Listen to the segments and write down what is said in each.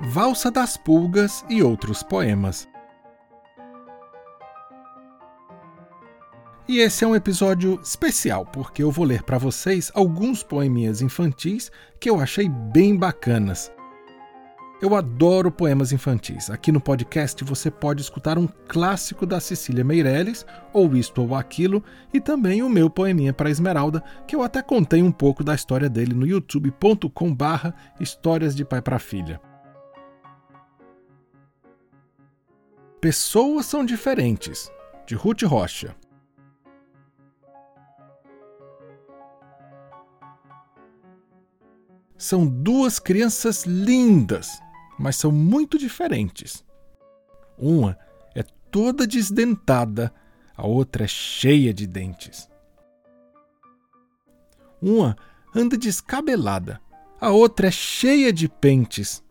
Valsa das Pulgas e outros poemas. E esse é um episódio especial porque eu vou ler para vocês alguns poeminhas infantis que eu achei bem bacanas. Eu adoro poemas infantis. Aqui no podcast você pode escutar um clássico da Cecília Meirelles, ou isto ou aquilo, e também o meu poeminha para Esmeralda, que eu até contei um pouco da história dele no youtube.com/barra Histórias de Pai para Filha. Pessoas são diferentes, de Ruth Rocha. São duas crianças lindas, mas são muito diferentes. Uma é toda desdentada, a outra é cheia de dentes. Uma anda descabelada, a outra é cheia de pentes.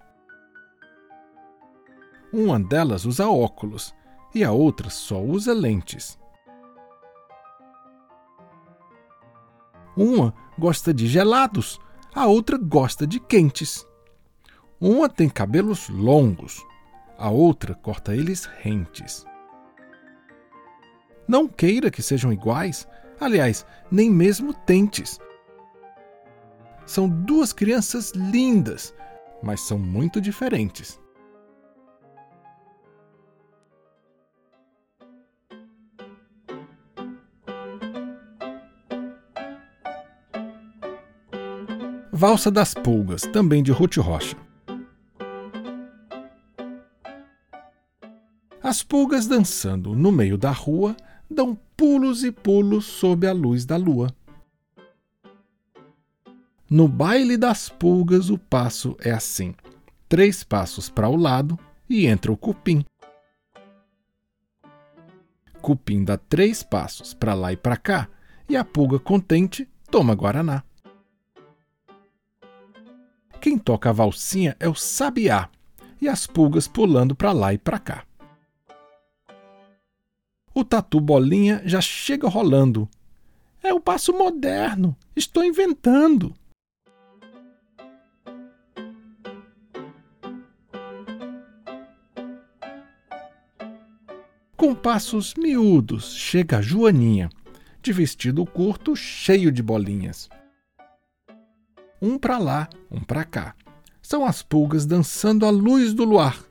Uma delas usa óculos e a outra só usa lentes. Uma gosta de gelados, a outra gosta de quentes. Uma tem cabelos longos, a outra corta eles rentes. Não queira que sejam iguais, aliás, nem mesmo tentes. São duas crianças lindas, mas são muito diferentes. Valsa das Pulgas, também de Ruth Rocha. As pulgas dançando no meio da rua dão pulos e pulos sob a luz da lua. No baile das pulgas o passo é assim: três passos para o lado e entra o cupim. Cupim dá três passos para lá e para cá e a pulga contente toma guaraná. Quem toca a valsinha é o sabiá e as pulgas pulando para lá e para cá. O tatu bolinha já chega rolando. É o passo moderno, estou inventando. Com passos miúdos chega a Joaninha, de vestido curto cheio de bolinhas um para lá, um para cá. São as pulgas dançando à luz do luar.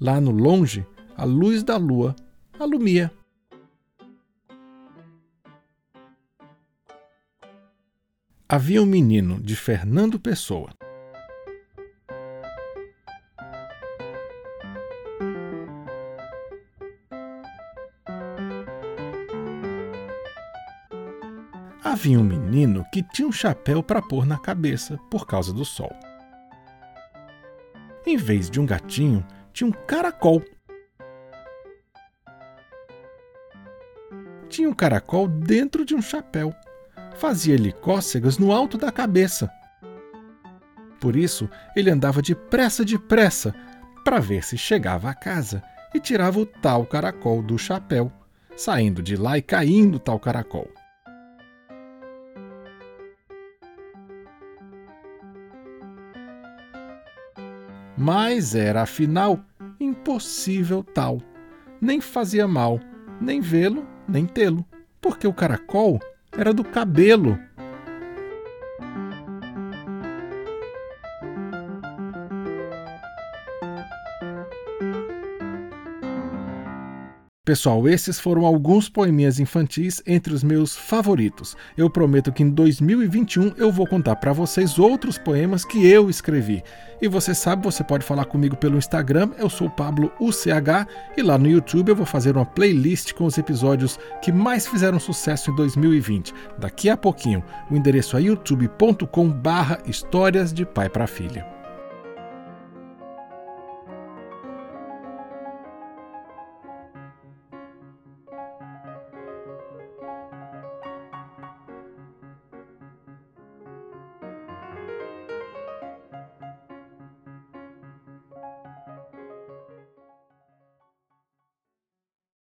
Lá no longe, a luz da lua alumia. Havia um menino de Fernando Pessoa. Havia um menino que tinha um chapéu para pôr na cabeça por causa do sol. Em vez de um gatinho, tinha um caracol. Tinha um caracol dentro de um chapéu. Fazia-lhe cócegas no alto da cabeça. Por isso, ele andava depressa, depressa, para ver se chegava a casa e tirava o tal caracol do chapéu, saindo de lá e caindo tal caracol. Mas era afinal impossível tal. Nem fazia mal, nem vê-lo, nem tê-lo, porque o caracol era do cabelo Pessoal, esses foram alguns poeminhas infantis entre os meus favoritos. Eu prometo que em 2021 eu vou contar para vocês outros poemas que eu escrevi. E você sabe, você pode falar comigo pelo Instagram, eu sou Pablo UCH, e lá no YouTube eu vou fazer uma playlist com os episódios que mais fizeram sucesso em 2020. Daqui a pouquinho, o endereço é youtube.com/barra histórias de pai para filha.